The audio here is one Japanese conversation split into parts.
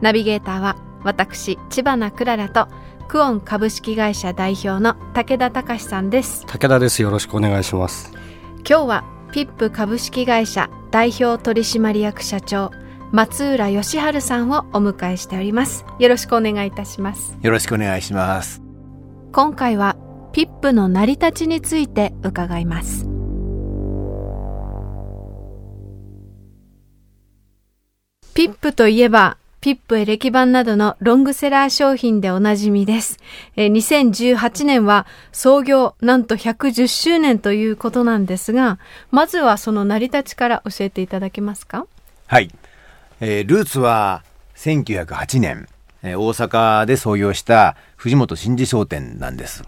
ナビゲーターは私知花くららとクオン株式会社代表の武田隆さんです。武田です。よろしくお願いします。今日はピップ株式会社代表取締役社長松浦義治さんをお迎えしております。よろしくお願いいたします。よろしくお願いします。今回はピップの成り立ちについて伺います。ピップといえばピップエレキ版などのロングセラー商品でおなじみです。え2018年は創業なんと110周年ということなんですが、まずはその成り立ちから教えていただけますか？はい。えー、ルーツは1908年、えー、大阪で創業した藤本真二商店なんです。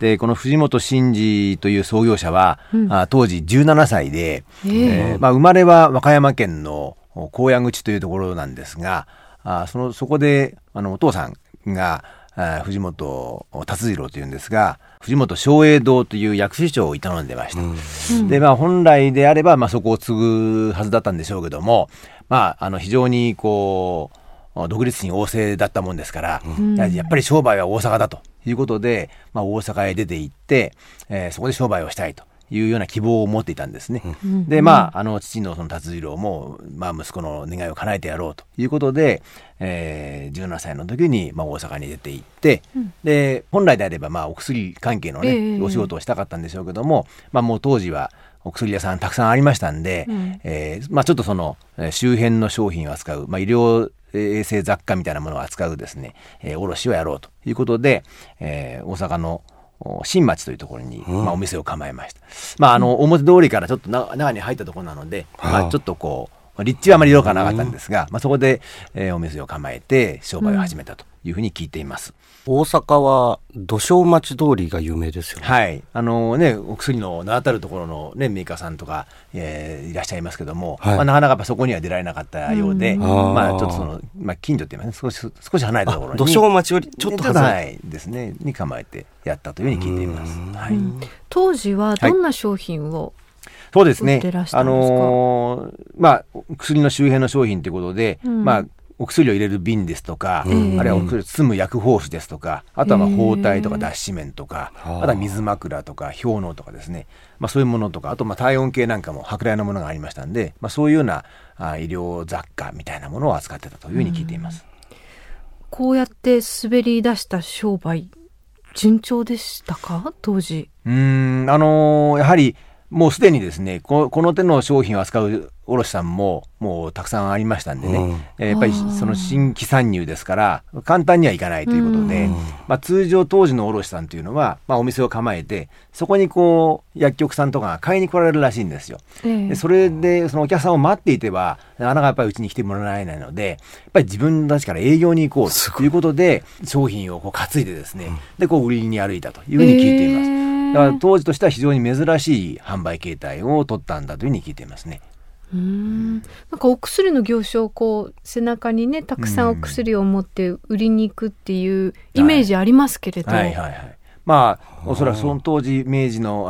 で、この藤本真二という創業者は、うん、あ当時17歳で、えー、まあ、生まれは和歌山県の高野口というところなんですが、あそのそこであのお父さんがあ藤本達次郎というんですが藤本松栄堂という薬師長を営んでました。うん、でまあ本来であれば、まあ、そこを継ぐはずだったんでしょうけども、まあ、あの非常にこう独立心旺盛だったもんですから、うん、やっぱり商売は大阪だということで、まあ、大阪へ出て行って、えー、そこで商売をしたいと。いうような希望を持っていたんですね。うん、で、まあ、あの、父のその達次郎も、まあ、息子の願いを叶えてやろうと。いうことで、えー、17歳の時に、まあ、大阪に出て行って、うん、で、本来であれば、まあ、お薬関係のね、えー、お仕事をしたかったんでしょうけども、まあ、もう当時は、お薬屋さんたくさんありましたんで、うん、えー、まあ、ちょっとその、周辺の商品を扱う、まあ、医療衛生雑貨みたいなものを扱うですね、えー、卸をやろうということで、えー、大阪の新町というところに、まあ、お店を構えました。まあ、あの、表通りからちょっと中に入ったところなので、まあ、ちょっとこう、立地はあまり良くなかったんですが、まあ、そこで、えー、お店を構えて商売を始めたというふうに聞いています。大阪は土庄町通りが有名ですよね。はい。あのね、お薬の名だたるところのね、メーカーさんとか、えー、いらっしゃいますけども、はい、まあ、なかなかやっぱそこには出られなかったようで、うん、まあ、ちょっとその、まあ、近所って言いますね、少し、少し離れたところに。土庄町よりちょっと離れ、はい、ですね、に構えてやったというふうに聞いています。はい、当時はどんな商品を、はいそうですね。あのー、まあ、薬の周辺の商品ということで、うん、まあ、お薬を入れる瓶ですとか、あるいはお薬を包む薬包紙ですとか、あとはまあ包帯とか脱脂綿とか、あ。とは水枕とか氷のとかですね、まあ、そういうものとか、あとまあ体温計なんかも舶来のものがありましたんで、まあ、そういうようなあ医療雑貨みたいなものを扱ってたというふうに聞いています。こうやって滑り出した商売、順調でしたか？当時。うん、あのー、やはり、もうすでにですねこの手の商品を扱う卸さんももうたくさんありましたんでね、うん、えー、やっぱりその新規参入ですから簡単にはいかないということで、うん、まあ、通常当時の卸さんというのは、まあ、お店を構えてそこにこう薬局さんとかが買いに来られるらしいんですよ。でそれでそのお客さんを待っていてはなかなかやっぱりうちに来てもらえないのでやっぱり自分たちから営業に行こうということで商品をこう担いでですね、うん、でこう売りに歩いたというふうに聞いています。だから当時としては非常に珍しい販売形態を取ったんだというふうに聞いていますね。うん。なんかお薬の業種をこう背中にねたくさんお薬を持って売りに行くっていうイメージありますけれど、はい、はい。はい。はい。まあおそらくその当時明治の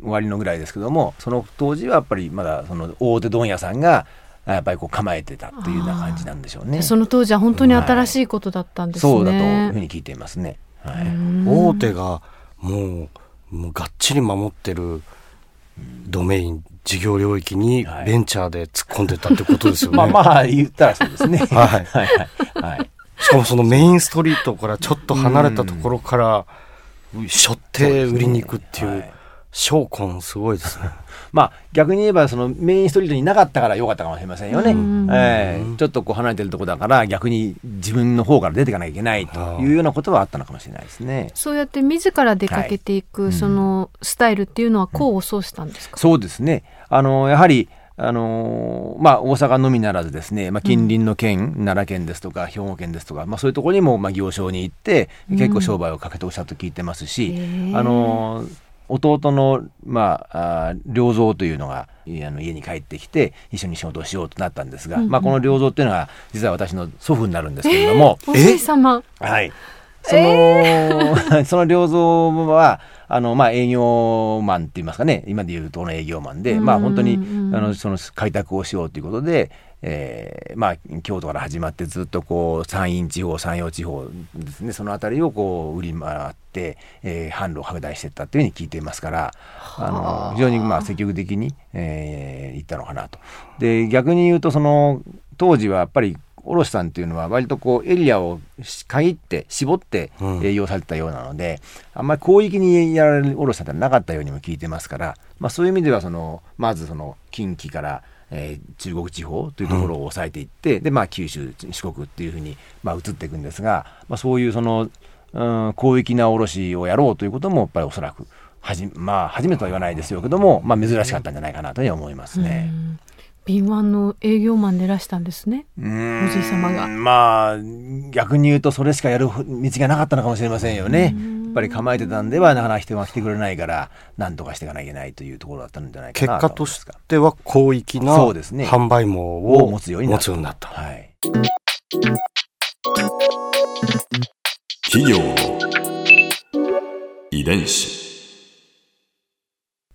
終わりのぐらいですけどもその当時はやっぱりまだその大手問屋さんがやっぱりこう構えてたっていうような感じなんでしょうね。その当時は本当に新しいことだったんですね。はい、そうだというふうに聞いていますね。はい、大手がもうもうがっちり守ってるドメイン、事業領域にベンチャーで突っ込んでたってことですよね。まあまあ言ったらそうですね。はい。はいはい。しかもそのメインストリートからちょっと離れたところから、しょって売りに行くっていう、証拠すごいですね。まあ逆に言えばそのメインストリートになかったから良かったかもしれませんよね。えー、ちょっとこう離れてるとこだから逆に自分の方から出ていかなきゃいけないというようなことはあったのかもしれないですね。そうやって自ら出かけていく、そのスタイルっていうのは功を奏したんですか、そうですね。あのやはりあのーまあ、大阪のみならずですね、まあ、近隣の県、奈良県ですとか兵庫県ですとか、まあ、そういうところにもまあ行商に行って結構商売をかけておっしゃと聞いてますし、へーあのー弟の、まあ、あー良三というのがいあの家に帰ってきて一緒に仕事をしようとなったんですが、まあ、この良三っていうのは実は私の祖父になるんですけれども、おじい様。はい。その、その良三は、あの、まあ、営業マンって言いますかね、今で言うとこの営業マンで、まあ、本当に、あの、その開拓をしようということで、えーまあ、京都から始まってずっとこう、山陰地方、山陽地方ですね、そのあたりをこう、売り回って、えー販路を拡大していったっていうふうに聞いていますから、あの、非常にまあ、積極的に、えー行ったのかなと。で、逆に言うと、その、当時はやっぱり、卸さんっていうのは割とこうエリアを限って絞ってうん。営業されてたようなので、あんまり広域にやられる卸さんってなかったようにも聞いてますから、まあ、そういう意味ではそのまずその近畿から、えー中国地方というところを抑えていって、でまあ九州四国っていうふうにまあ移っていくんですが、まあ、そういうその、うん、広域な卸をやろうということもやっぱりおそらくはじまあ初めてとは言わないですよけども、まあ、珍しかったんじゃないかなというふうに思いますね。うん敏腕の営業マンでいらしたんですねおじい様がまあ逆に言うとそれしかやる道がなかったのかもしれませんよね。やっぱり構えてたんではなかなか人が来てくれないから何とかしていかなきゃいけないというところだったんじゃないか結な果としては広域なそうですね販売網をを持つようになった。った。はい。企業の遺伝子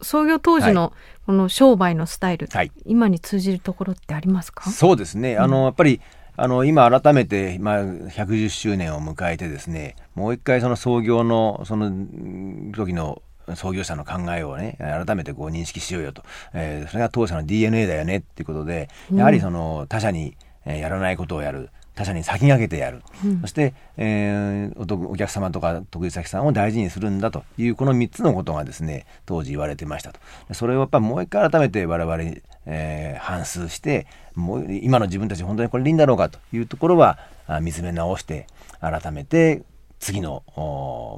創業当時のこの商売のスタイル、はい今に通じるところってありますか？そうですね。あの、やっぱり、あの、今改めて、まあ、110周年を迎えてですね、もう一回その創業の、そのうん時の創業者の考えをね、改めてこう認識しようよと。えーそれが当社の DNA だよねっていうことで、やはりその他社にえーやらないことをやる。他社に先駆けてやる。そして、えーおとお客様とか得意先さんを大事にするんだという、この3つのことがですね、当時言われてましたと。それをやっぱりもう一回改めて我々に、えー反芻して、もう今の自分たち本当にこれでいいんだろうかというところは、あ見つめ直して、改めて次の、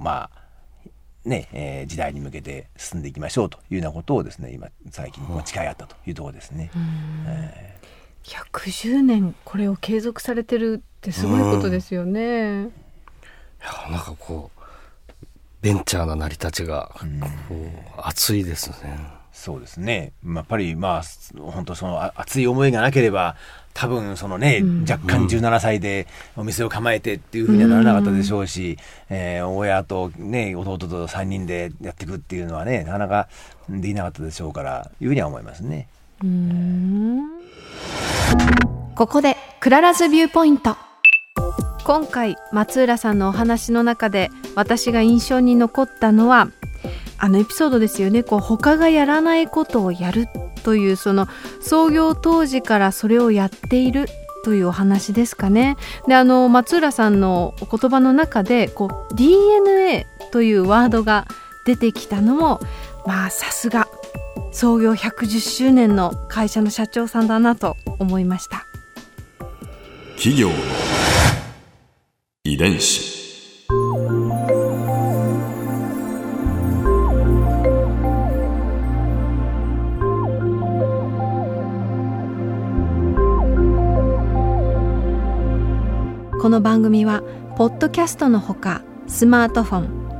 まあ、ね、えー時代に向けて進んでいきましょうというようなことをですね、今、最近、誓い合ったというところですね。110年これを継続されてるってすごいことですよね。いやなんかこうベンチャーな成り立ちがこう熱いですね。そうですね。まあやっぱり、まあ、本当そのあ熱い思いがなければ、多分そのね、若干17歳でお店を構えてっていうふうにはならなかったでしょうし、えー親とね、弟と3人でやっていくっていうのはね、なかなかできなかったでしょうから、いうふうには思いますね。うーんここでくらら's viewpoint 今回松浦さんのお話の中で私が印象に残ったのはあのエピソードですよねこう他がやらないことをやるというその創業当時からそれをやっているというお話ですかね。であの松浦さんのお言葉の中でこう DNA というワードが出てきたのもまあさすが創業110周年の会社の社長さんだなと思いました。企業の遺伝子この番組はポッドキャストのほかスマートフォン